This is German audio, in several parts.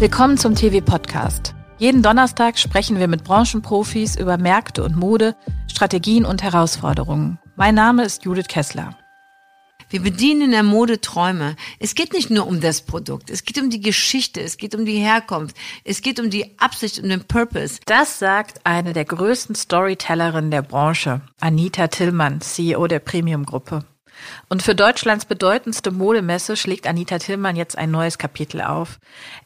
Willkommen zum TV-Podcast. Jeden Donnerstag sprechen wir mit Branchenprofis über Märkte und Mode, Strategien und Herausforderungen. Mein Name ist Judith Kessler. Wir bedienen in der Mode Träume. Es geht nicht nur um das Produkt, es geht um die Geschichte, es geht um die Herkunft, es geht um die Absicht und den Purpose. Das sagt eine der größten Storytellerinnen der Branche, Anita Tillmann, CEO der Premium-Gruppe. Und für Deutschlands bedeutendste Modemesse schlägt Anita Tillmann jetzt ein neues Kapitel auf.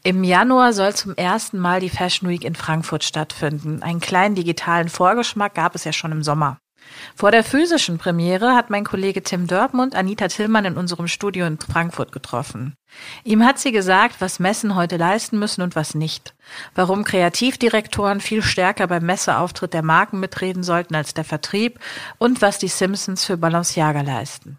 Im Januar soll zum ersten Mal die Fashion Week in Frankfurt stattfinden. Einen kleinen digitalen Vorgeschmack gab es ja schon im Sommer. Vor der physischen Premiere hat mein Kollege Tim Dörpmund Anita Tillmann in unserem Studio in Frankfurt getroffen. Ihm hat sie gesagt, was Messen heute leisten müssen und was nicht. Warum Kreativdirektoren viel stärker beim Messeauftritt der Marken mitreden sollten als der Vertrieb und was die Simpsons für Balenciaga leisten.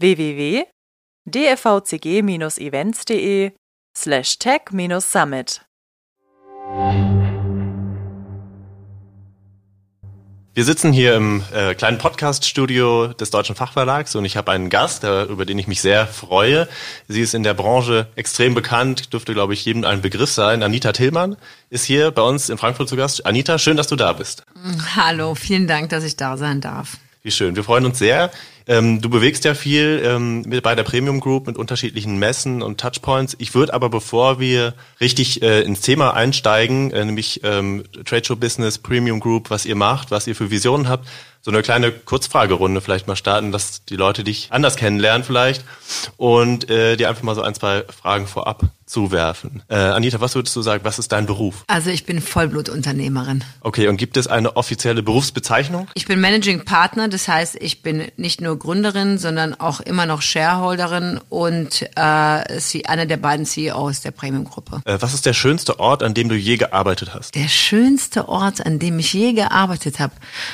www.dfvcg-events.de slash tech-summit. Wir sitzen hier im äh, kleinen Podcast-Studio des Deutschen Fachverlags und ich habe einen Gast, äh, über den ich mich sehr freue. Sie ist in der Branche extrem bekannt, dürfte, glaube ich, jedem ein Begriff sein. Anita Tillmann ist hier bei uns in Frankfurt zu Gast. Anita, schön, dass du da bist. Hallo, vielen Dank, dass ich da sein darf. Wie schön. Wir freuen uns sehr. Ähm, du bewegst ja viel ähm, mit, bei der Premium Group mit unterschiedlichen Messen und Touchpoints. Ich würde aber, bevor wir richtig äh, ins Thema einsteigen, äh, nämlich ähm, Trade Show Business, Premium Group, was ihr macht, was ihr für Visionen habt, so eine kleine Kurzfragerunde vielleicht mal starten, dass die Leute dich anders kennenlernen vielleicht und äh, dir einfach mal so ein, zwei Fragen vorab zuwerfen. Äh, Anita, was würdest du sagen, was ist dein Beruf? Also ich bin Vollblutunternehmerin. Okay, und gibt es eine offizielle Berufsbezeichnung? Ich bin Managing Partner, das heißt, ich bin nicht nur Gründerin, sondern auch immer noch Shareholderin und äh, sie eine der beiden CEOs der Premium-Gruppe. Äh, was ist der schönste Ort, an dem du je gearbeitet hast? Der schönste Ort, an dem ich je gearbeitet habe.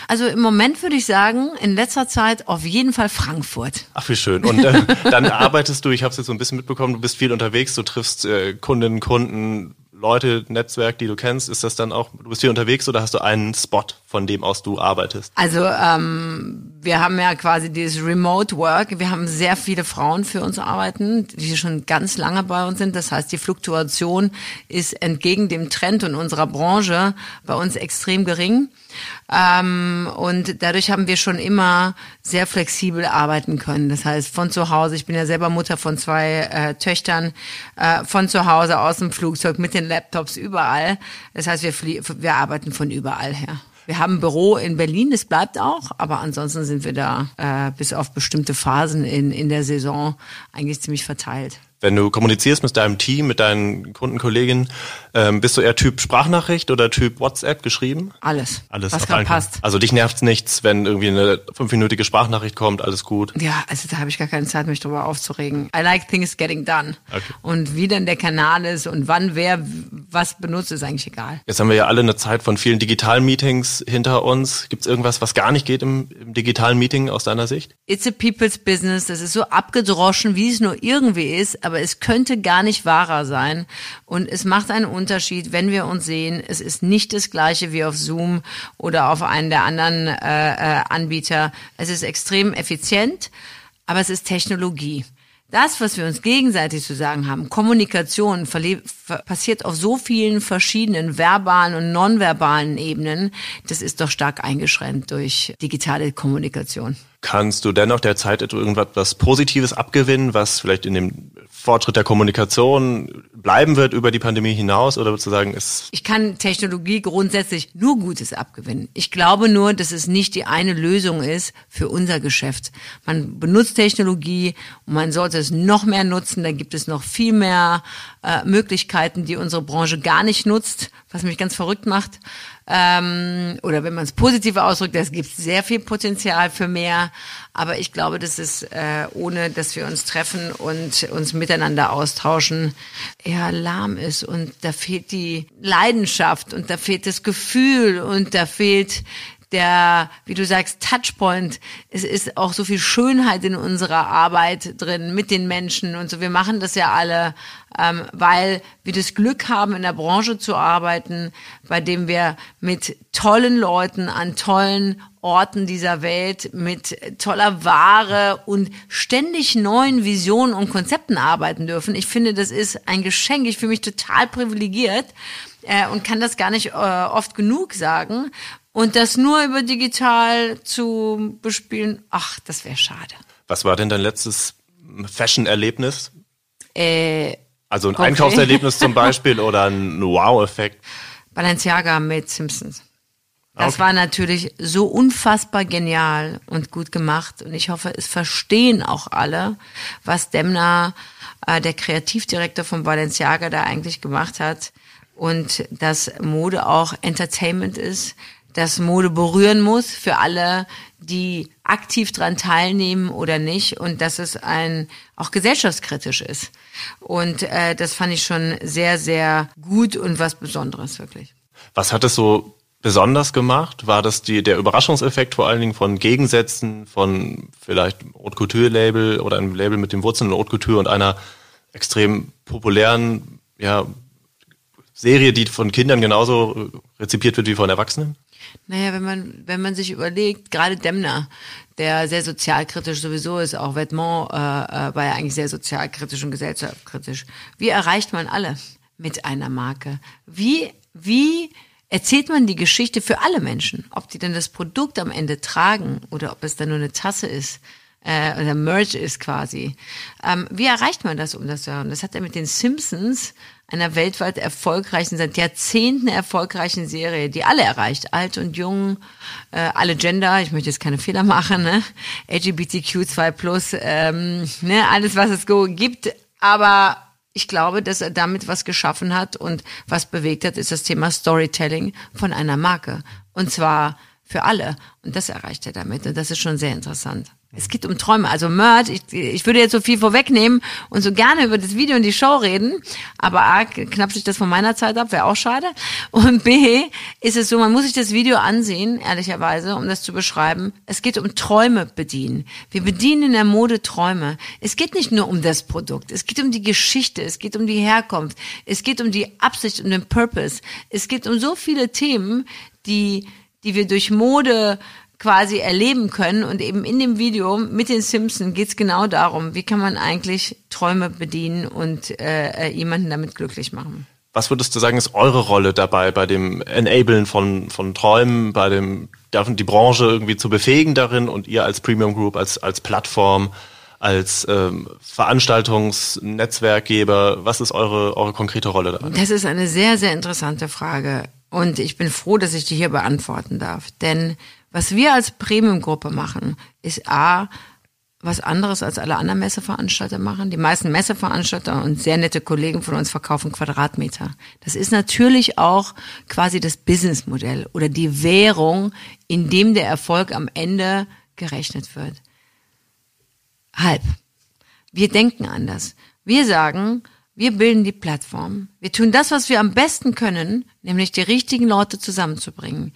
Also im Moment würde ich sagen, in letzter Zeit auf jeden Fall Frankfurt. Ach, wie schön. Und äh, dann arbeitest du, ich habe es jetzt so ein bisschen mitbekommen, du bist viel unterwegs, du triffst äh, Kundinnen, Kunden, Leute, Netzwerk, die du kennst, ist das dann auch, du bist hier unterwegs oder hast du einen Spot, von dem aus du arbeitest? Also ähm, wir haben ja quasi dieses Remote Work. Wir haben sehr viele Frauen für uns arbeiten, die schon ganz lange bei uns sind. Das heißt, die Fluktuation ist entgegen dem Trend in unserer Branche bei uns extrem gering. Ähm, und dadurch haben wir schon immer sehr flexibel arbeiten können. Das heißt, von zu Hause, ich bin ja selber Mutter von zwei äh, Töchtern, äh, von zu Hause aus dem Flugzeug mit den Laptops überall. Das heißt, wir, wir arbeiten von überall her. Wir haben ein Büro in Berlin, das bleibt auch, aber ansonsten sind wir da äh, bis auf bestimmte Phasen in, in der Saison eigentlich ziemlich verteilt. Wenn du kommunizierst mit deinem Team, mit deinen Kundenkolleginnen, ähm, bist du eher Typ Sprachnachricht oder Typ WhatsApp geschrieben? Alles. Alles. Was gerade passt. Also dich nervt's nichts, wenn irgendwie eine fünfminütige Sprachnachricht kommt, alles gut. Ja, also da habe ich gar keine Zeit, mich drüber aufzuregen. I like things getting done. Okay. Und wie denn der Kanal ist und wann wer was benutzt, ist eigentlich egal. Jetzt haben wir ja alle eine Zeit von vielen digitalen Meetings hinter uns. Gibt's irgendwas, was gar nicht geht im, im digitalen Meeting aus deiner Sicht? It's a people's business. Das ist so abgedroschen, wie es nur irgendwie ist, aber es könnte gar nicht wahrer sein. Und es macht einen Unterschied, wenn wir uns sehen. Es ist nicht das gleiche wie auf Zoom oder auf einen der anderen äh, äh, Anbieter. Es ist extrem effizient, aber es ist Technologie. Das, was wir uns gegenseitig zu sagen haben, Kommunikation passiert auf so vielen verschiedenen verbalen und nonverbalen Ebenen, das ist doch stark eingeschränkt durch digitale Kommunikation. Kannst du dennoch der Zeit irgendwas Positives abgewinnen, was vielleicht in dem Fortschritt der Kommunikation bleiben wird über die Pandemie hinaus oder sozusagen ist Ich kann Technologie grundsätzlich nur Gutes abgewinnen. Ich glaube nur, dass es nicht die eine Lösung ist für unser Geschäft. Man benutzt Technologie und man sollte es noch mehr nutzen. Da gibt es noch viel mehr äh, Möglichkeiten, die unsere Branche gar nicht nutzt, was mich ganz verrückt macht. Ähm, oder wenn man es positiv ausdrückt, es gibt sehr viel Potenzial für mehr. Aber ich glaube, dass es, äh, ohne dass wir uns treffen und uns miteinander austauschen, eher lahm ist. Und da fehlt die Leidenschaft und da fehlt das Gefühl und da fehlt der, wie du sagst, Touchpoint. Es ist auch so viel Schönheit in unserer Arbeit drin mit den Menschen und so. Wir machen das ja alle, ähm, weil wir das Glück haben, in der Branche zu arbeiten, bei dem wir mit tollen Leuten an tollen Orten dieser Welt mit toller Ware und ständig neuen Visionen und Konzepten arbeiten dürfen. Ich finde, das ist ein Geschenk. Ich fühle mich total privilegiert äh, und kann das gar nicht äh, oft genug sagen. Und das nur über digital zu bespielen, ach, das wäre schade. Was war denn dein letztes Fashion-Erlebnis? Äh, also ein konkret? Einkaufserlebnis zum Beispiel oder ein Wow-Effekt? Balenciaga mit Simpsons. Das Okay. war natürlich so unfassbar genial und gut gemacht. Und ich hoffe, es verstehen auch alle, was Demna, äh, der Kreativdirektor von Balenciaga, da eigentlich gemacht hat. Und dass Mode auch Entertainment ist, dass Mode berühren muss für alle, die aktiv dran teilnehmen oder nicht. Und dass es ein auch gesellschaftskritisch ist. Und äh, das fand ich schon sehr, sehr gut und was Besonderes wirklich. Was hat es so besonders gemacht? War das die, der Überraschungseffekt vor allen Dingen von Gegensätzen, von vielleicht Haute Couture Label oder einem Label mit den Wurzeln in Haute Couture und einer extrem populären ja, Serie, die von Kindern genauso rezipiert wird wie von Erwachsenen? Naja, wenn man, wenn man sich überlegt, gerade Demner, der sehr sozialkritisch sowieso ist, auch Vêtements äh, äh, war ja eigentlich sehr sozialkritisch und gesellschaftskritisch. Wie erreicht man alle mit einer Marke? Wie, wie erzählt man die Geschichte für alle Menschen? Ob die denn das Produkt am Ende tragen oder ob es dann nur eine Tasse ist äh, oder Merch ist quasi. Ähm, wie erreicht man das, um das zu hören? Das hat er mit den Simpsons, einer weltweit erfolgreichen, seit Jahrzehnten erfolgreichen Serie, die alle erreicht, alt und jung, äh, alle Gender, ich möchte jetzt keine Fehler machen, ne? LGBTQ2+, plus, ähm, ne? alles, was es gibt, aber ich glaube, dass er damit was geschaffen hat und was bewegt hat, ist das Thema Storytelling von einer Marke. Und zwar für alle. Und das erreicht er damit. Und das ist schon sehr interessant. Es geht um Träume. Also Merch, ich, ich würde jetzt so viel vorwegnehmen und so gerne über das Video und die Show reden, aber A, knappt sich das von meiner Zeit ab, wäre auch schade. Und B, ist es so, man muss sich das Video ansehen, ehrlicherweise, um das zu beschreiben. Es geht um Träume bedienen. Wir bedienen in der Mode Träume. Es geht nicht nur um das Produkt, es geht um die Geschichte, es geht um die Herkunft, es geht um die Absicht und den Purpose. Es geht um so viele Themen, die, die wir durch Mode quasi erleben können. Und eben in dem Video mit den Simpsons geht's genau darum, wie kann man eigentlich Träume bedienen und äh, äh, jemanden damit glücklich machen. Was würdest du sagen, ist eure Rolle dabei, bei dem Enablen von, von Träumen, bei dem, die Branche irgendwie zu befähigen darin und ihr als Premium Group, als, als Plattform, als ähm, Veranstaltungsnetzwerkgeber, was ist eure, eure konkrete Rolle daran? Das ist eine sehr, sehr interessante Frage. Und ich bin froh, dass ich die hier beantworten darf. Denn was wir als Premium-Gruppe machen, ist A, was anderes als alle anderen Messeveranstalter machen. Die meisten Messeveranstalter und sehr nette Kollegen von uns verkaufen Quadratmeter. Das ist natürlich auch quasi das Businessmodell oder die Währung, in dem der Erfolg am Ende gerechnet wird. Halb. Wir denken anders. Wir sagen, wir bilden die Plattform. Wir tun das, was wir am besten können, nämlich die richtigen Leute zusammenzubringen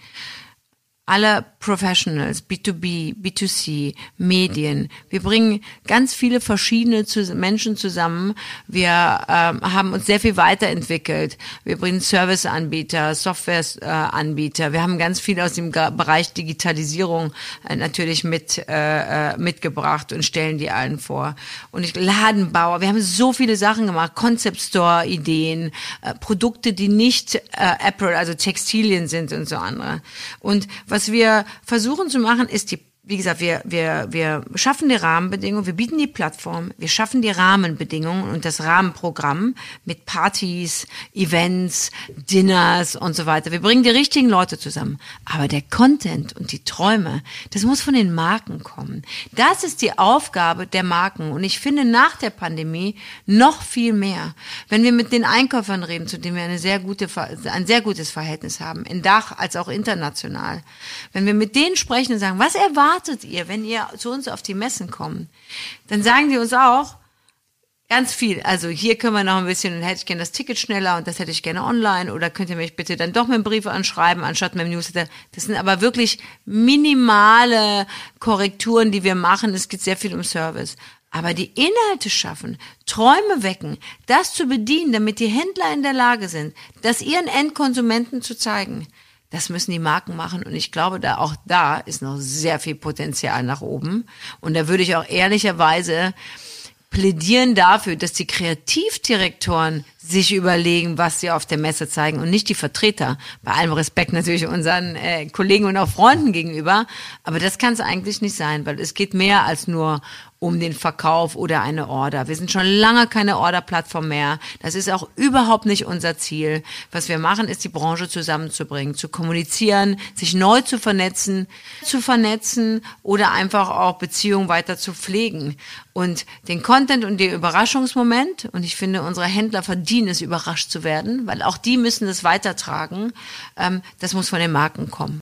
alle Professionals, B2B, B2C, Medien. Wir bringen ganz viele verschiedene Menschen zusammen. Wir ähm, haben uns sehr viel weiterentwickelt. Wir bringen Serviceanbieter, Softwareanbieter. Wir haben ganz viel aus dem Bereich Digitalisierung äh, natürlich mit äh, äh, mitgebracht und stellen die allen vor. Und ich Ladenbauer. Wir haben so viele Sachen gemacht. Concept Store Ideen, äh, Produkte, die nicht äh, Apple, also Textilien sind und so andere. Und was wir versuchen zu machen, ist die wie gesagt, wir, wir, wir schaffen die Rahmenbedingungen, wir bieten die Plattform, wir schaffen die Rahmenbedingungen und das Rahmenprogramm mit Partys, Events, Dinners und so weiter. Wir bringen die richtigen Leute zusammen. Aber der Content und die Träume, das muss von den Marken kommen. Das ist die Aufgabe der Marken. Und ich finde nach der Pandemie noch viel mehr. Wenn wir mit den Einkäufern reden, zu denen wir eine sehr gute, ein sehr gutes Verhältnis haben, in Dach als auch international. Wenn wir mit denen sprechen und sagen, was erwarten erwartet ihr, wenn ihr zu uns auf die Messen kommt? Dann sagen die uns auch ganz viel. Also hier können wir noch ein bisschen, hätte ich gerne das Ticket schneller und das hätte ich gerne online oder könnt ihr mich bitte dann doch mit einem Brief anschreiben, anstatt mit dem Newsletter. Das sind aber wirklich minimale Korrekturen, die wir machen. Es geht sehr viel um Service. Aber die Inhalte schaffen, Träume wecken, das zu bedienen, damit die Händler in der Lage sind, das ihren Endkonsumenten zu zeigen. Das müssen die Marken machen und ich glaube, da auch da ist noch sehr viel Potenzial nach oben. Und da würde ich auch ehrlicherweise plädieren dafür, dass die Kreativdirektoren sich überlegen, was sie auf der Messe zeigen und nicht die Vertreter. Bei allem Respekt natürlich unseren äh, Kollegen und auch Freunden gegenüber. Aber das kann es eigentlich nicht sein, weil es geht mehr als nur um den Verkauf oder eine Order. Wir sind schon lange keine Orderplattform mehr. Das ist auch überhaupt nicht unser Ziel. Was wir machen, ist die Branche zusammenzubringen, zu kommunizieren, sich neu zu vernetzen, zu vernetzen oder einfach auch Beziehungen weiter zu pflegen. Und den Content und den Überraschungsmoment, und ich finde, unsere Händler verdienen es, überrascht zu werden, weil auch die müssen es weitertragen, ähm, das muss von den Marken kommen.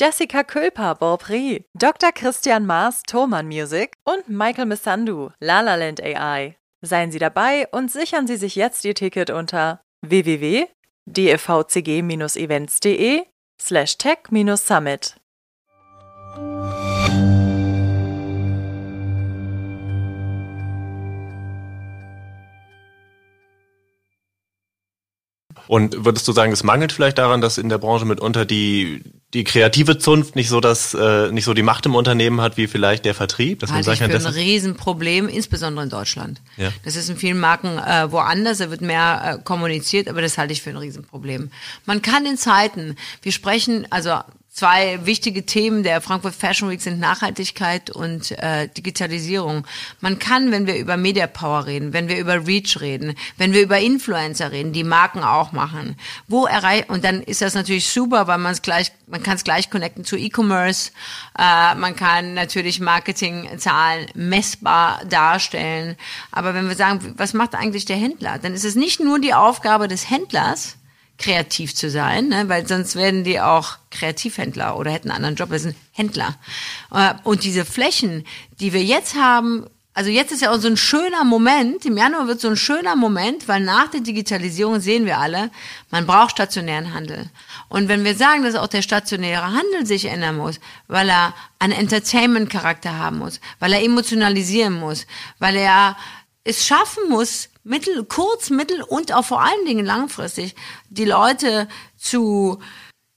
Jessica Külper, Beaupré, Dr. Christian Maas, Thoman Music und Michael Missandu, Lalaland AI. Seien Sie dabei und sichern Sie sich jetzt Ihr Ticket unter www.dfvcg-events.de slash tech-summit. Und würdest du sagen, es mangelt vielleicht daran, dass in der Branche mitunter die die kreative Zunft nicht so das äh, nicht so die Macht im Unternehmen hat wie vielleicht der Vertrieb? Das halte ich für ein Riesenproblem, insbesondere in Deutschland. Ja. Das ist in vielen Marken äh, woanders, da wird mehr äh, kommuniziert, aber das halte ich für ein Riesenproblem. Man kann in Zeiten, wir sprechen, also Zwei wichtige Themen der Frankfurt Fashion Week sind Nachhaltigkeit und äh, Digitalisierung. Man kann, wenn wir über Media Power reden, wenn wir über Reach reden, wenn wir über Influencer reden, die Marken auch machen, wo erreicht und dann ist das natürlich super, weil man es gleich, man kann es gleich connecten zu E-Commerce. Äh, man kann natürlich Marketingzahlen messbar darstellen. Aber wenn wir sagen, was macht eigentlich der Händler, dann ist es nicht nur die Aufgabe des Händlers kreativ zu sein, ne? weil sonst werden die auch Kreativhändler oder hätten einen anderen Job, wir sind Händler. Äh, und diese Flächen, die wir jetzt haben, also jetzt ist ja auch so ein schöner Moment, im Januar wird so ein schöner Moment, weil nach der Digitalisierung sehen wir alle, man braucht stationären Handel. Und wenn wir sagen, dass auch der stationäre Handel sich ändern muss, weil er einen Entertainment-Charakter haben muss, weil er emotionalisieren muss, weil er es schaffen muss, mittel, kurz, mittel und auch vor allen Dingen langfristig die Leute zu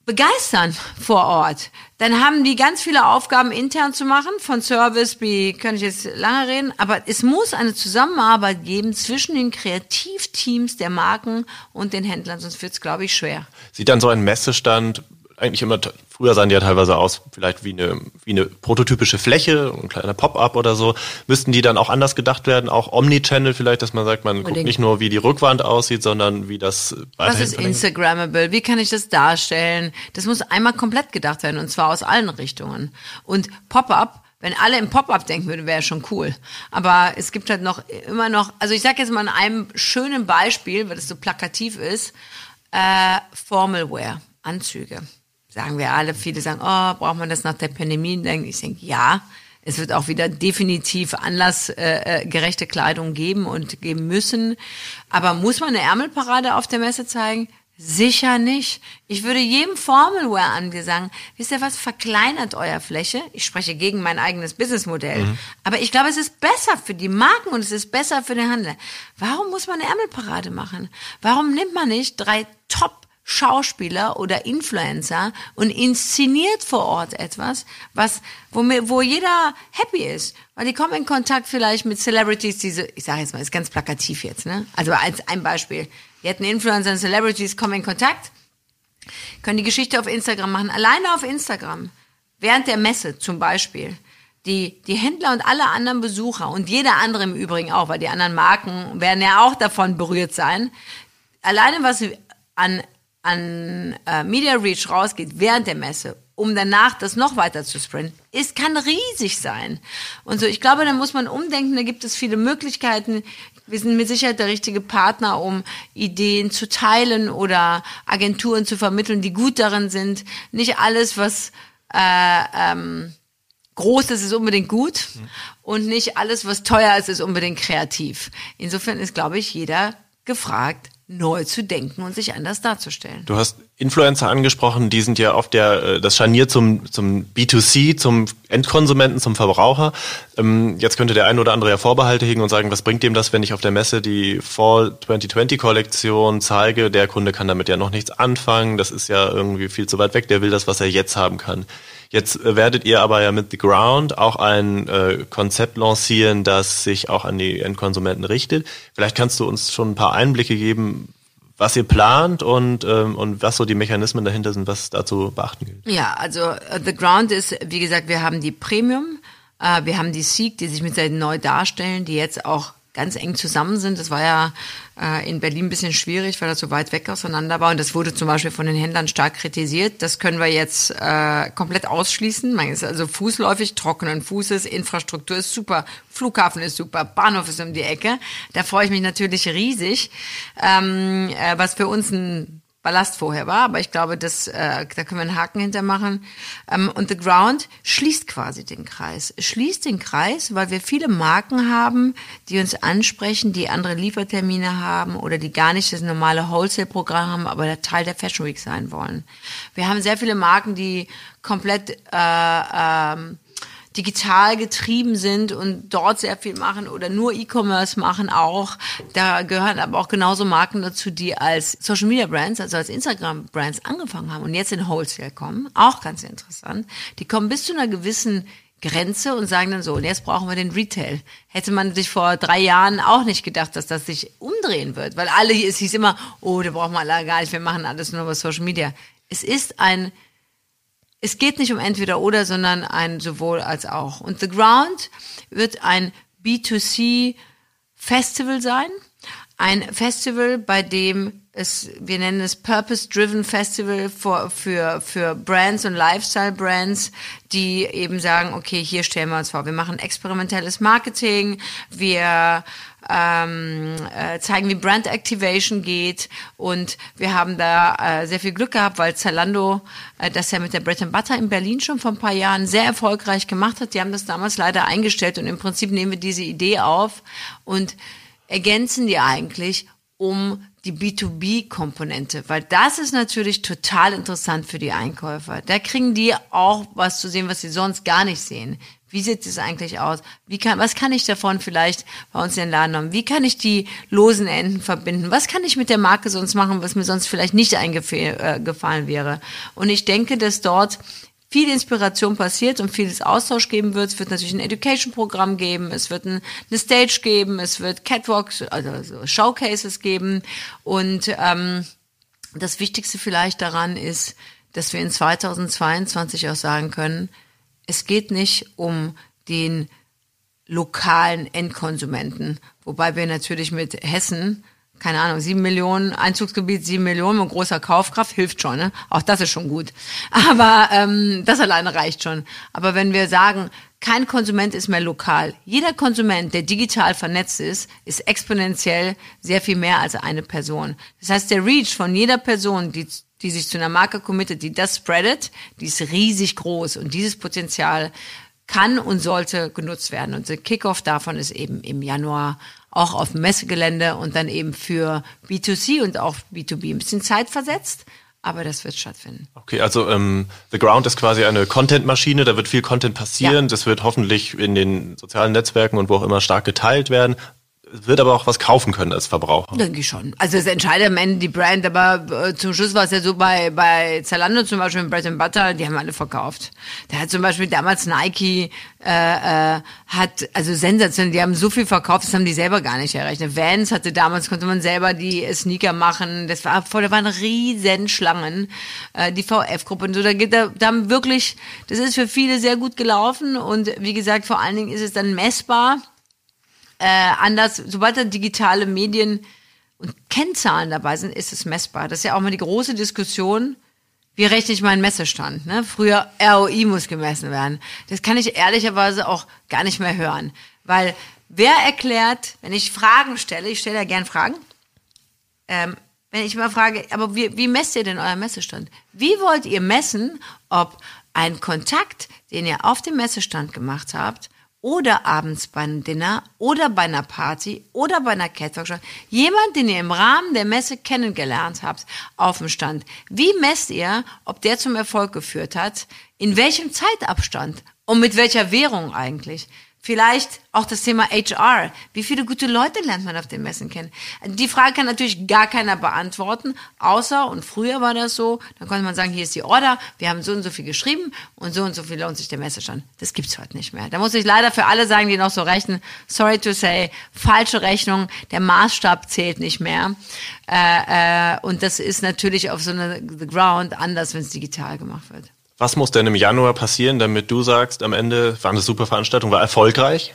begeistern vor Ort. Dann haben die ganz viele Aufgaben intern zu machen, von Service wie, kann ich jetzt lange reden, aber es muss eine Zusammenarbeit geben zwischen den Kreativteams der Marken und den Händlern, sonst wird es, glaube ich, schwer. Sieht dann so ein Messestand eigentlich immer, früher sahen die ja teilweise aus, vielleicht wie eine, wie eine prototypische Fläche, ein kleiner Pop-up oder so. Müssten die dann auch anders gedacht werden, auch Omnichannel vielleicht, dass man sagt, man Unbedingt. guckt nicht nur, wie die Rückwand aussieht, sondern wie das Was ist Instagrammable? Wie kann ich das darstellen? Das muss einmal komplett gedacht werden und zwar aus allen Richtungen. Und Pop-up wenn alle im Pop-up denken würden, wäre schon cool. Aber es gibt halt noch immer noch, also ich sage jetzt mal in einem schönen Beispiel, weil es so plakativ ist, äh, Formalwear, Anzüge sagen wir alle, viele sagen, oh, braucht man das nach der Pandemie? Ich denke, ja, es wird auch wieder definitiv anlassgerechte äh, Kleidung geben und geben müssen. Aber muss man eine Ärmelparade auf der Messe zeigen? Sicher nicht. Ich würde jedem Formalware-Anbieter sagen, wisst ihr was, verkleinert euer Fläche. Ich spreche gegen mein eigenes Businessmodell. Mhm. Aber ich glaube, es ist besser für die Marken und es ist besser für den Handel. Warum muss man eine Ärmelparade machen? Warum nimmt man nicht drei Top Schauspieler oder Influencer und inszeniert vor Ort etwas, was, wo, mir, wo jeder happy ist. Weil die kommen in Kontakt vielleicht mit Celebrities, diese, ich sage jetzt mal, ist ganz plakativ jetzt, ne? Also als ein Beispiel. Die hätten Influencer und Celebrities kommen in Kontakt, können die Geschichte auf Instagram machen, alleine auf Instagram. Während der Messe zum Beispiel. Die, die Händler und alle anderen Besucher und jeder andere im Übrigen auch, weil die anderen Marken werden ja auch davon berührt sein. Alleine was an an äh, Media Reach rausgeht während der Messe, um danach das noch weiter zu sprinten, ist, kann riesig sein. Und so, ich glaube, da muss man umdenken, da gibt es viele Möglichkeiten. Wir sind mit Sicherheit der richtige Partner, um Ideen zu teilen oder Agenturen zu vermitteln, die gut darin sind. Nicht alles, was äh, ähm, groß ist, ist unbedingt gut und nicht alles, was teuer ist, ist unbedingt kreativ. Insofern ist, glaube ich, jeder gefragt, neu zu denken und sich anders darzustellen. Du hast Influencer angesprochen, die sind ja oft der, äh, das Scharnier zum, zum B2C, zum Endkonsumenten, zum Verbraucher. Ähm, jetzt könnte der ein oder andere ja Vorbehalte hegen und sagen, was bringt dem das, wenn ich auf der Messe die Fall 2020 Kollektion zeige? Der Kunde kann damit ja noch nichts anfangen. Das ist ja irgendwie viel zu weit weg. Der will das, was er jetzt haben kann. Jetzt äh, werdet ihr aber ja mit The Ground auch ein äh, Konzept lancieren, das sich auch an die Endkonsumenten richtet. Vielleicht kannst du uns schon ein paar Einblicke geben, was ihr plant und, ähm, und was so die Mechanismen dahinter sind, was dazu beachten gilt. Ja, also uh, The Ground ist, wie gesagt, wir haben die Premium, uh, wir haben die Seek, die sich mit neu darstellen, die jetzt auch ganz eng zusammen sind. Das war ja äh, in Berlin ein bisschen schwierig, weil das so weit weg auseinander war. Und das wurde zum Beispiel von den Händlern stark kritisiert. Das können wir jetzt äh, komplett ausschließen. Man ist also fußläufig, trockenen Fußes, Infrastruktur ist super, Flughafen ist super, Bahnhof ist um die Ecke. Da freue ich mich natürlich riesig. Ähm, äh, was für uns ein Ballast vorher war, aber ich glaube, das, äh, da können wir einen Haken hintermachen. Ähm, und The Ground schließt quasi den Kreis. Schließt den Kreis, weil wir viele Marken haben, die uns ansprechen, die andere Liefertermine haben oder die gar nicht das normale Wholesale-Programm haben, aber der Teil der Fashion Week sein wollen. Wir haben sehr viele Marken, die komplett äh, ähm, digital getrieben sind und dort sehr viel machen oder nur E-Commerce machen auch. Da gehören aber auch genauso Marken dazu, die als Social Media Brands, also als Instagram Brands angefangen haben und jetzt in Wholesale kommen. Auch ganz interessant. Die kommen bis zu einer gewissen Grenze und sagen dann so, und jetzt brauchen wir den Retail. Hätte man sich vor drei Jahren auch nicht gedacht, dass das sich umdrehen wird, weil alle, es hieß immer, oh, da brauchen wir alle gar nicht, wir machen alles nur über Social Media. Es ist ein es geht nicht um entweder oder, sondern ein sowohl als auch. Und The Ground wird ein B2C Festival sein. Ein Festival, bei dem es, wir nennen es Purpose-Driven Festival für, für, für Brands und Lifestyle-Brands, die eben sagen, okay, hier stellen wir uns vor, wir machen experimentelles Marketing, wir ähm, äh, zeigen, wie Brand Activation geht. Und wir haben da äh, sehr viel Glück gehabt, weil Zalando äh, das ja mit der Bread and Butter in Berlin schon vor ein paar Jahren sehr erfolgreich gemacht hat. Die haben das damals leider eingestellt und im Prinzip nehmen wir diese Idee auf und ergänzen die eigentlich um die B2B-Komponente, weil das ist natürlich total interessant für die Einkäufer. Da kriegen die auch was zu sehen, was sie sonst gar nicht sehen. Wie sieht es eigentlich aus? Wie kann, was kann ich davon vielleicht bei uns in den Laden haben? Wie kann ich die losen Enden verbinden? Was kann ich mit der Marke sonst machen, was mir sonst vielleicht nicht eingefallen äh, wäre? Und ich denke, dass dort viel Inspiration passiert und vieles Austausch geben wird. Es wird natürlich ein Education-Programm geben, es wird ein, eine Stage geben, es wird Catwalks, also Showcases geben. Und ähm, das Wichtigste vielleicht daran ist, dass wir in 2022 auch sagen können, es geht nicht um den lokalen Endkonsumenten, wobei wir natürlich mit Hessen keine Ahnung, sieben Millionen, Einzugsgebiet sieben Millionen mit großer Kaufkraft, hilft schon, ne? Auch das ist schon gut. Aber ähm, das alleine reicht schon. Aber wenn wir sagen, kein Konsument ist mehr lokal. Jeder Konsument, der digital vernetzt ist, ist exponentiell sehr viel mehr als eine Person. Das heißt, der Reach von jeder Person, die die sich zu einer Marke committet, die das spreadet, die ist riesig groß und dieses Potenzial kann und sollte genutzt werden. Und der Kickoff davon ist eben im Januar auch auf dem Messegelände und dann eben für B2C und auch B2B ein bisschen Zeit versetzt. Aber das wird stattfinden. Okay, also ähm, The Ground ist quasi eine Content-Maschine, da wird viel Content passieren, ja. das wird hoffentlich in den sozialen Netzwerken und wo auch immer stark geteilt werden wird aber auch was kaufen können als Verbraucher. Denke ich schon. Also es entscheidet am Ende die Brand, aber äh, zum Schluss war es ja so bei, bei Zalando zum Beispiel, Bread and Butter, die haben alle verkauft. Da hat zum Beispiel damals Nike, äh, äh, hat, also sensationell, die haben so viel verkauft, das haben die selber gar nicht errechnet. Vans hatte damals, konnte man selber die Sneaker machen, das war voll, da waren riesen Schlangen, äh, die VF-Gruppe und so, da geht da, da haben wirklich, das ist für viele sehr gut gelaufen und wie gesagt, vor allen Dingen ist es dann messbar äh, anders, sobald da digitale Medien und Kennzahlen dabei sind, ist es messbar. Das ist ja auch mal die große Diskussion. Wie rechne ich meinen Messestand? Ne? Früher ROI muss gemessen werden. Das kann ich ehrlicherweise auch gar nicht mehr hören. Weil wer erklärt, wenn ich Fragen stelle, ich stelle ja gern Fragen, ähm, wenn ich mal frage, aber wie, wie messt ihr denn euren Messestand? Wie wollt ihr messen, ob ein Kontakt, den ihr auf dem Messestand gemacht habt, oder abends bei einem Dinner oder bei einer Party oder bei einer Catwalk Jemand, den ihr im Rahmen der Messe kennengelernt habt, auf dem Stand. Wie messt ihr, ob der zum Erfolg geführt hat? In welchem Zeitabstand? Und mit welcher Währung eigentlich? Vielleicht auch das Thema HR. Wie viele gute Leute lernt man auf den Messen kennen? Die Frage kann natürlich gar keiner beantworten, außer, und früher war das so, dann konnte man sagen, hier ist die Order, wir haben so und so viel geschrieben und so und so viel lohnt sich der Messestand. Das gibt's heute nicht mehr. Da muss ich leider für alle sagen, die noch so rechnen, sorry to say, falsche Rechnung, der Maßstab zählt nicht mehr. Äh, äh, und das ist natürlich auf so einer The Ground anders, wenn es digital gemacht wird. Was muss denn im Januar passieren, damit du sagst, am Ende war eine super Veranstaltung, war erfolgreich?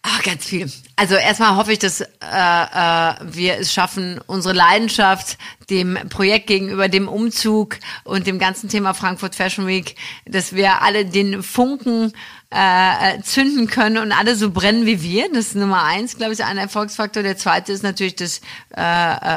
Ach, ganz viel. Also erstmal hoffe ich, dass äh, äh, wir es schaffen, unsere Leidenschaft dem Projekt gegenüber dem Umzug und dem ganzen Thema Frankfurt Fashion Week, dass wir alle den Funken äh, zünden können und alle so brennen wie wir. Das ist Nummer eins, glaube ich, ein Erfolgsfaktor. Der zweite ist natürlich, dass äh,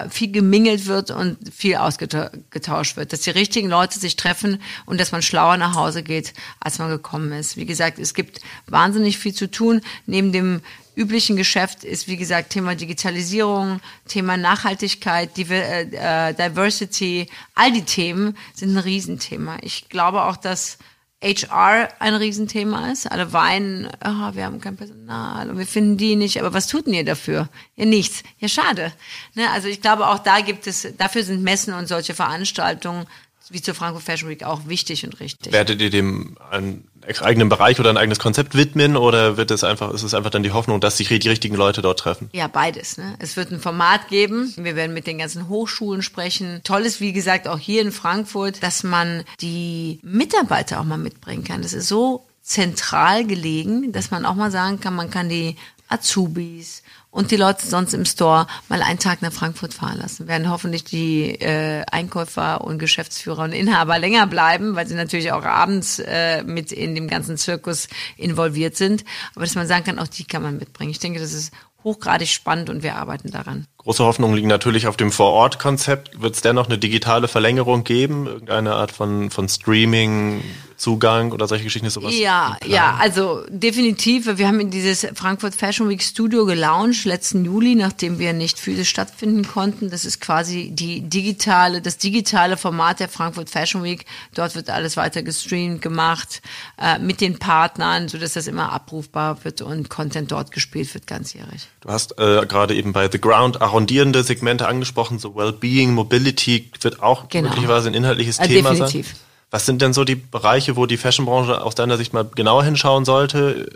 äh, viel gemingelt wird und viel ausgetauscht wird, dass die richtigen Leute sich treffen und dass man schlauer nach Hause geht, als man gekommen ist. Wie gesagt, es gibt wahnsinnig viel zu tun. Neben dem üblichen Geschäft ist, wie gesagt, Thema Digitalisierung, Thema Nachhaltigkeit, äh, äh, Diversity, all die Themen sind ein Riesenthema. Ich glaube auch, dass HR ein Riesenthema ist. Alle weinen, oh, wir haben kein Personal und wir finden die nicht. Aber was tut denn ihr dafür? Ja, nichts. Ja, schade. Ne? Also ich glaube, auch da gibt es, dafür sind Messen und solche Veranstaltungen wie zur Frankfurt Fashion Week auch wichtig und richtig. Werdet ihr dem einen eigenen Bereich oder ein eigenes Konzept widmen oder wird es einfach, ist es einfach dann die Hoffnung, dass sich die richtigen Leute dort treffen? Ja, beides. Ne? Es wird ein Format geben. Wir werden mit den ganzen Hochschulen sprechen. Toll ist, wie gesagt, auch hier in Frankfurt, dass man die Mitarbeiter auch mal mitbringen kann. Das ist so zentral gelegen, dass man auch mal sagen kann, man kann die Azubis, und die Leute sonst im Store mal einen Tag nach Frankfurt fahren lassen. Werden hoffentlich die äh, Einkäufer und Geschäftsführer und Inhaber länger bleiben, weil sie natürlich auch abends äh, mit in dem ganzen Zirkus involviert sind. Aber dass man sagen kann, auch die kann man mitbringen. Ich denke, das ist hochgradig spannend und wir arbeiten daran. Große Hoffnungen liegen natürlich auf dem Vor-Ort-Konzept. Wird es dennoch eine digitale Verlängerung geben? Irgendeine Art von, von Streaming, Zugang oder solche Geschichten? Sowas ja, ja, also definitiv. Wir haben in dieses Frankfurt Fashion Week Studio gelauncht letzten Juli, nachdem wir nicht physisch stattfinden konnten. Das ist quasi die digitale, das digitale Format der Frankfurt Fashion Week. Dort wird alles weiter gestreamt gemacht äh, mit den Partnern, so dass das immer abrufbar wird und Content dort gespielt wird ganzjährig. Du hast äh, gerade eben bei The Ground arrondierende Segmente angesprochen, so Wellbeing, Mobility wird auch genau. möglicherweise ein inhaltliches äh, Thema definitiv. sein. Was sind denn so die Bereiche, wo die Fashionbranche aus deiner Sicht mal genauer hinschauen sollte?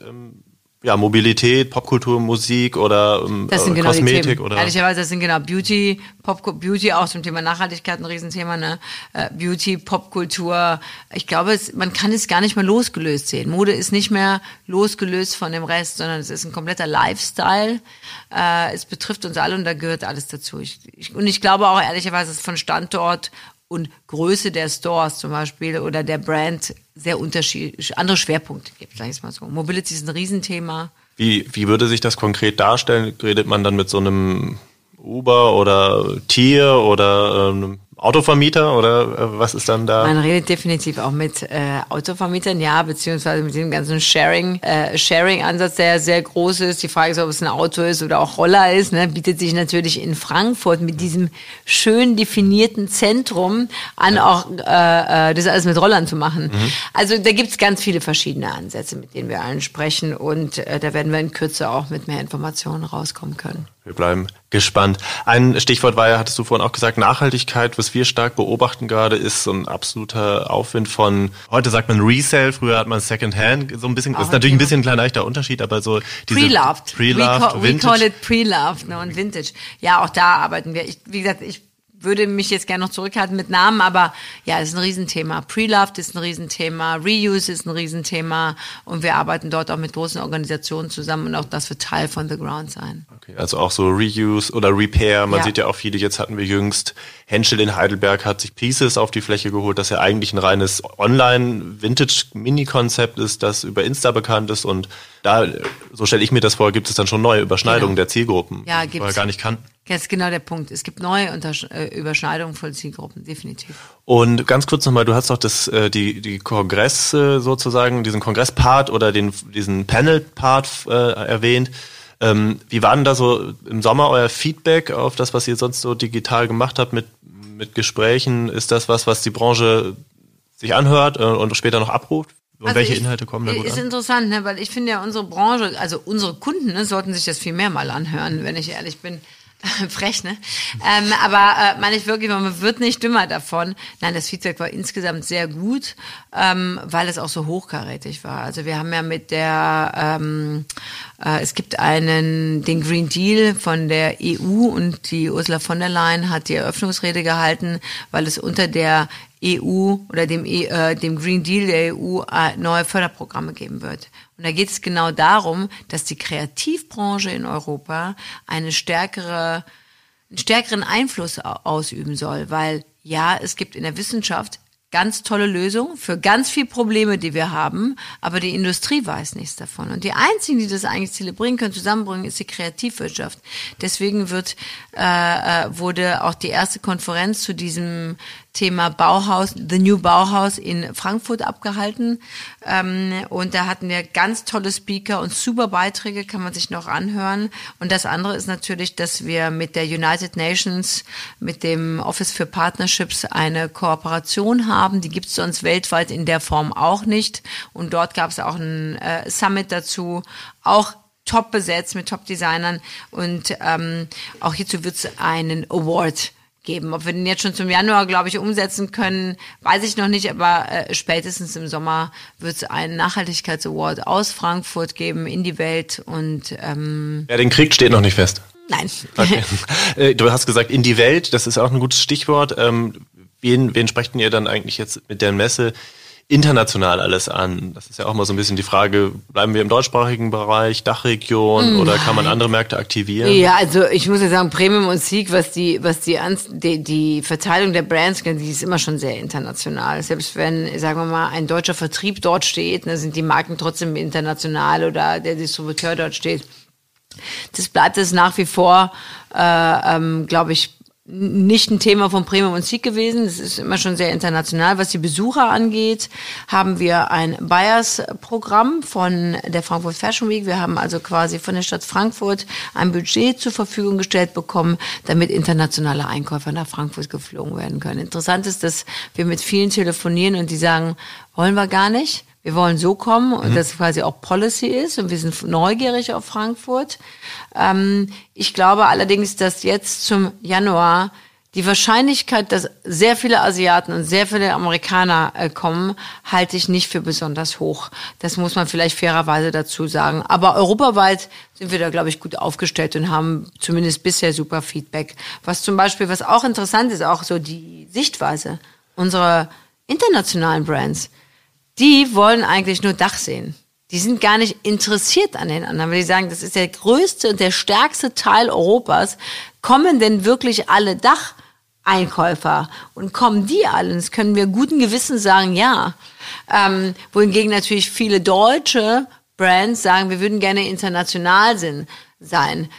Ja, Mobilität, Popkultur, Musik oder ähm, das sind genau Kosmetik oder ehrlicherweise das sind genau Beauty, Pop Beauty auch zum Thema Nachhaltigkeit ein Riesenthema, ne? Äh, Beauty, Popkultur. Ich glaube, es, man kann es gar nicht mehr losgelöst sehen. Mode ist nicht mehr losgelöst von dem Rest, sondern es ist ein kompletter Lifestyle. Äh, es betrifft uns alle und da gehört alles dazu. Ich, ich, und ich glaube auch ehrlicherweise, dass es von Standort und Größe der Stores zum Beispiel oder der Brand sehr unterschiedliche, andere Schwerpunkte gibt, sag ich mal so. Mobility ist ein Riesenthema. Wie, wie würde sich das konkret darstellen? Redet man dann mit so einem Uber oder Tier oder ähm, Autovermieter oder äh, was ist dann da? Man redet definitiv auch mit äh, Autovermietern, ja, beziehungsweise mit dem ganzen Sharing, äh, Sharing-Ansatz, der sehr groß ist. Die Frage ist, ob es ein Auto ist oder auch Roller ist, ne, bietet sich natürlich in Frankfurt mit diesem schön definierten Zentrum an, ja. auch äh, äh, das alles mit Rollern zu machen. Mhm. Also da gibt's ganz viele verschiedene Ansätze, mit denen wir allen sprechen und äh, da werden wir in Kürze auch mit mehr Informationen rauskommen können. Wir bleiben gespannt. Ein Stichwort war ja, hattest du vorhin auch gesagt, Nachhaltigkeit. Was wir stark beobachten gerade, ist so ein absoluter Aufwind von, heute sagt man Resale, früher hat man Secondhand, so ein bisschen, das ist natürlich ein bisschen ein kleiner leichter Unterschied, aber so diese Pre-loved. Pre-loved, we, call, we call it Pre-loved ne, und Vintage. Ja, auch da arbeiten wir. Ich, wie gesagt, ich würde mich jetzt gerne noch zurückhalten mit Namen, aber ja, ist ein Riesenthema. Pre-Loved ist ein Riesenthema, Reuse ist ein Riesenthema und wir arbeiten dort auch mit großen Organisationen zusammen und auch das wird Teil von The Ground sein. Okay, also auch so Reuse oder Repair. Man ja. sieht ja auch viele, jetzt hatten wir jüngst, Henschel in Heidelberg hat sich Pieces auf die Fläche geholt, das ja eigentlich ein reines Online-Vintage-Mini-Konzept ist, das über Insta bekannt ist und da, so stelle ich mir das vor, gibt es dann schon neue Überschneidungen genau. der Zielgruppen, ja, die wir gar nicht kannten. Das ist genau der Punkt. Es gibt neue Untersch äh, Überschneidungen von Zielgruppen, definitiv. Und ganz kurz nochmal, du hast doch das, äh, die, die Kongresse sozusagen, diesen Kongresspart oder den, diesen Panel-Part äh, erwähnt. Ähm, wie war denn da so im Sommer euer Feedback auf das, was ihr sonst so digital gemacht habt mit, mit Gesprächen? Ist das was, was die Branche sich anhört äh, und später noch abruft? Und also welche ich, Inhalte kommen da gut Ist an? interessant, ne? weil ich finde ja, unsere Branche, also unsere Kunden ne, sollten sich das viel mehr mal anhören, wenn ich ehrlich bin. Frech, ne? Ähm, aber äh, meine ich wirklich, man wird nicht dümmer davon. Nein, das Feedback war insgesamt sehr gut, ähm, weil es auch so hochkarätig war. Also wir haben ja mit der, ähm, äh, es gibt einen, den Green Deal von der EU und die Ursula von der Leyen hat die Eröffnungsrede gehalten, weil es unter der EU oder dem, e, äh, dem Green Deal der EU äh, neue Förderprogramme geben wird. Und da geht es genau darum, dass die Kreativbranche in Europa eine stärkere, einen stärkeren Einfluss ausüben soll, weil ja, es gibt in der Wissenschaft ganz tolle Lösung für ganz viele Probleme, die wir haben, aber die Industrie weiß nichts davon. Und die einzigen, die das eigentlich zelebrieren können, zusammenbringen, ist die Kreativwirtschaft. Deswegen wird, äh, äh wurde auch die erste Konferenz zu diesem Thema Bauhaus, The New Bauhaus in Frankfurt abgehalten. Ähm, und da hatten wir ganz tolle Speaker und super Beiträge, kann man sich noch anhören. Und das andere ist natürlich, dass wir mit der United Nations, mit dem Office for Partnerships eine Kooperation haben. Die gibt es sonst weltweit in der Form auch nicht. Und dort gab es auch ein äh, Summit dazu, auch top besetzt mit Top-Designern. Und ähm, auch hierzu wird es einen Award geben. Ob wir den jetzt schon zum Januar, glaube ich, umsetzen können, weiß ich noch nicht, aber äh, spätestens im Sommer wird es einen Nachhaltigkeitsaward aus Frankfurt geben in die Welt und ähm, Wer den kriegt, steht noch nicht fest. Nein. Okay. Äh, du hast gesagt, in die Welt, das ist auch ein gutes Stichwort. Ähm, wen, wen sprecht ihr dann eigentlich jetzt mit der Messe? International alles an? Das ist ja auch mal so ein bisschen die Frage, bleiben wir im deutschsprachigen Bereich, Dachregion Nein. oder kann man andere Märkte aktivieren? Ja, also ich muss ja sagen, Premium und Sieg, was die, was die, die, die Verteilung der Brands, die ist immer schon sehr international. Selbst wenn, sagen wir mal, ein deutscher Vertrieb dort steht, dann sind die Marken trotzdem international oder der Distributeur dort steht. Das bleibt es nach wie vor, äh, ähm, glaube ich, nicht ein Thema von Premium und Sieg gewesen. Es ist immer schon sehr international. Was die Besucher angeht, haben wir ein Buyers-Programm von der Frankfurt Fashion Week. Wir haben also quasi von der Stadt Frankfurt ein Budget zur Verfügung gestellt bekommen, damit internationale Einkäufer nach Frankfurt geflogen werden können. Interessant ist, dass wir mit vielen telefonieren und die sagen, wollen wir gar nicht. Wir wollen so kommen und mhm. das quasi auch Policy ist und wir sind neugierig auf Frankfurt. Ähm, ich glaube allerdings, dass jetzt zum Januar die Wahrscheinlichkeit, dass sehr viele Asiaten und sehr viele Amerikaner äh, kommen, halte ich nicht für besonders hoch. Das muss man vielleicht fairerweise dazu sagen. Aber europaweit sind wir da, glaube ich, gut aufgestellt und haben zumindest bisher super Feedback. Was zum Beispiel, was auch interessant ist, auch so die Sichtweise unserer internationalen Brands die wollen eigentlich nur Dach sehen. Die sind gar nicht interessiert an den anderen, weil die sagen, das ist der größte und der stärkste Teil Europas. Kommen denn wirklich alle Dacheinkäufer und kommen die alle? Das können wir guten Gewissen sagen, ja. Ähm, wohingegen natürlich viele deutsche Brands sagen, wir würden gerne international sein.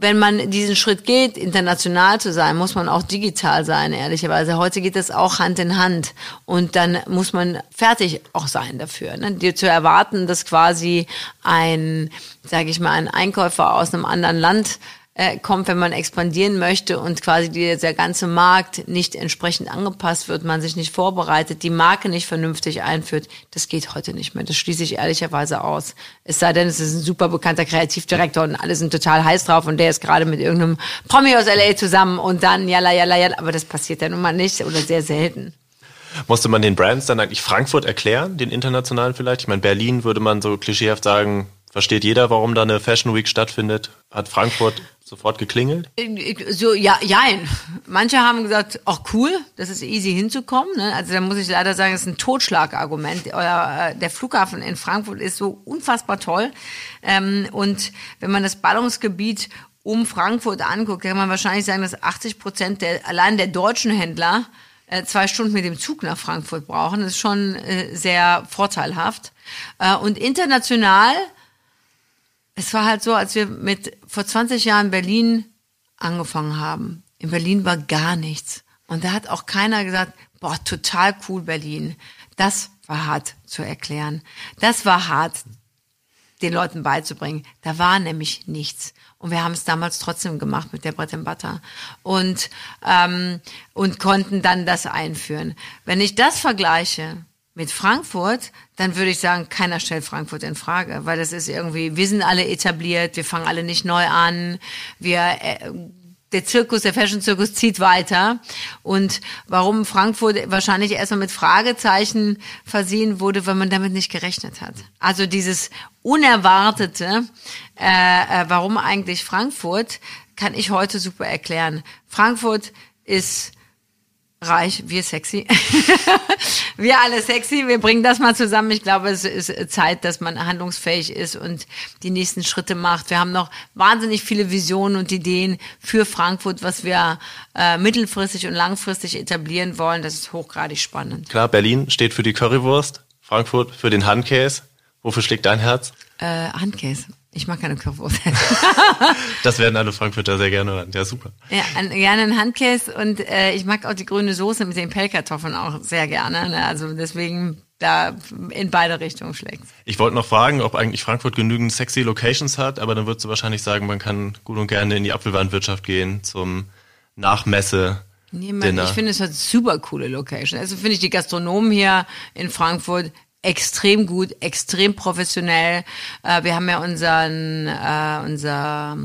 Wenn man diesen Schritt geht, international zu sein, muss man auch digital sein, ehrlicherweise. Heute geht das auch Hand in Hand. Und dann muss man fertig auch sein dafür. Ne? Dir zu erwarten, dass quasi ein, sage ich mal, ein Einkäufer aus einem anderen Land äh, kommt, wenn man expandieren möchte und quasi dieser ganze Markt nicht entsprechend angepasst wird, man sich nicht vorbereitet, die Marke nicht vernünftig einführt, das geht heute nicht mehr. Das schließe ich ehrlicherweise aus. Es sei denn, es ist ein super bekannter Kreativdirektor und alle sind total heiß drauf und der ist gerade mit irgendeinem Promi aus LA zusammen und dann jalla, jalla, jalla. Aber das passiert ja nun mal nicht oder sehr selten. Musste man den Brands dann eigentlich Frankfurt erklären, den internationalen vielleicht? Ich meine, Berlin würde man so klischeehaft sagen, versteht jeder, warum da eine Fashion Week stattfindet. Hat Frankfurt sofort geklingelt? So, ja, jein. Manche haben gesagt, ach cool, das ist easy hinzukommen. Ne? Also da muss ich leider sagen, das ist ein Totschlagargument. Äh, der Flughafen in Frankfurt ist so unfassbar toll. Ähm, und wenn man das Ballungsgebiet um Frankfurt anguckt, kann man wahrscheinlich sagen, dass 80 Prozent der, allein der deutschen Händler äh, zwei Stunden mit dem Zug nach Frankfurt brauchen. Das ist schon äh, sehr vorteilhaft. Und international es war halt so, als wir mit vor 20 Jahren Berlin angefangen haben. In Berlin war gar nichts. Und da hat auch keiner gesagt, boah, total cool Berlin. Das war hart zu erklären. Das war hart, den Leuten beizubringen. Da war nämlich nichts. Und wir haben es damals trotzdem gemacht mit der Bread and Butter und ähm, und konnten dann das einführen. Wenn ich das vergleiche mit Frankfurt, dann würde ich sagen, keiner stellt Frankfurt in Frage, weil das ist irgendwie, wir sind alle etabliert, wir fangen alle nicht neu an, wir äh, der Zirkus, der Fashion-Zirkus zieht weiter. Und warum Frankfurt wahrscheinlich erstmal mit Fragezeichen versehen wurde, weil man damit nicht gerechnet hat. Also dieses Unerwartete, äh, äh, warum eigentlich Frankfurt, kann ich heute super erklären. Frankfurt ist reich, wir sexy. wir alle sexy, wir bringen das mal zusammen. Ich glaube, es ist Zeit, dass man handlungsfähig ist und die nächsten Schritte macht. Wir haben noch wahnsinnig viele Visionen und Ideen für Frankfurt, was wir äh, mittelfristig und langfristig etablieren wollen. Das ist hochgradig spannend. Klar, Berlin steht für die Currywurst, Frankfurt für den Handkäse. Wofür schlägt dein Herz? Äh, Handkäse. Ich mag keine Currywurst. das werden alle Frankfurter sehr gerne hören. Ja, super. Ja, ein, gerne ein Handkäse und äh, ich mag auch die grüne Soße mit den Pellkartoffeln auch sehr gerne. Ne? Also deswegen da in beide Richtungen schlägt. Ich wollte noch fragen, ob eigentlich Frankfurt genügend sexy Locations hat, aber dann würdest du wahrscheinlich sagen, man kann gut und gerne in die Apfelweinwirtschaft gehen zum Nachmesse. Nee, man, ich finde, es hat super coole Locations. Also finde ich die Gastronomen hier in Frankfurt extrem gut, extrem professionell. Äh, wir haben ja unseren, äh, unser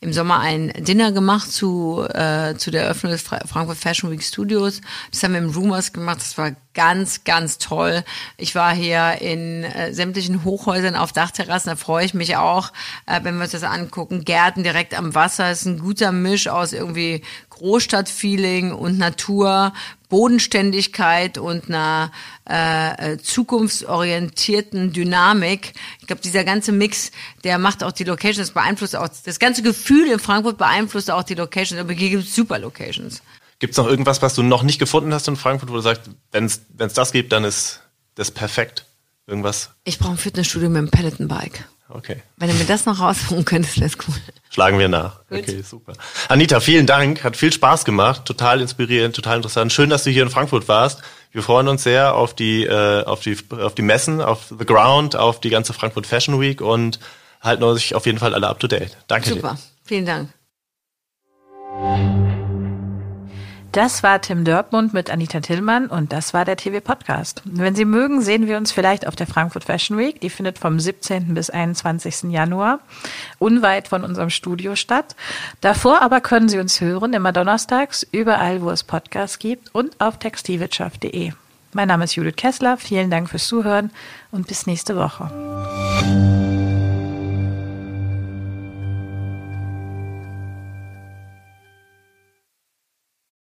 im Sommer ein Dinner gemacht zu, äh, zu der Eröffnung des Frankfurt Fashion Week Studios. Das haben wir im Rumors gemacht. Das war ganz, ganz toll. Ich war hier in äh, sämtlichen Hochhäusern auf Dachterrassen. Da freue ich mich auch, äh, wenn wir uns das angucken. Gärten direkt am Wasser. Das ist ein guter Misch aus irgendwie Großstadtfeeling und Natur, Bodenständigkeit und einer äh, äh, zukunftsorientierten Dynamik. Ich glaube, dieser ganze Mix, der macht auch die Locations, beeinflusst auch das ganze Gefühl in Frankfurt beeinflusst auch die Locations. Aber hier gibt es super Locations. Gibt es noch irgendwas, was du noch nicht gefunden hast in Frankfurt, wo du sagst, wenn es das gibt, dann ist das perfekt? Irgendwas? Ich brauche ein Fitnessstudio mit einem Peloton-Bike. Okay. Wenn du mir das noch rausholen könntest, wäre es cool. Schlagen wir nach. Gut. Okay, super. Anita, vielen Dank. Hat viel Spaß gemacht. Total inspirierend, total interessant. Schön, dass du hier in Frankfurt warst. Wir freuen uns sehr auf die, äh, auf die, auf die Messen, auf The Ground, auf die ganze Frankfurt Fashion Week und halten euch auf jeden Fall alle up to date. Danke Super. dir. Super. Vielen Dank. Das war Tim Dörpmund mit Anita Tillmann und das war der TV Podcast. Wenn Sie mögen, sehen wir uns vielleicht auf der Frankfurt Fashion Week. Die findet vom 17. bis 21. Januar unweit von unserem Studio statt. Davor aber können Sie uns hören immer donnerstags überall, wo es Podcasts gibt und auf textilwirtschaft.de. Mein Name ist Judith Kessler. Vielen Dank fürs Zuhören und bis nächste Woche.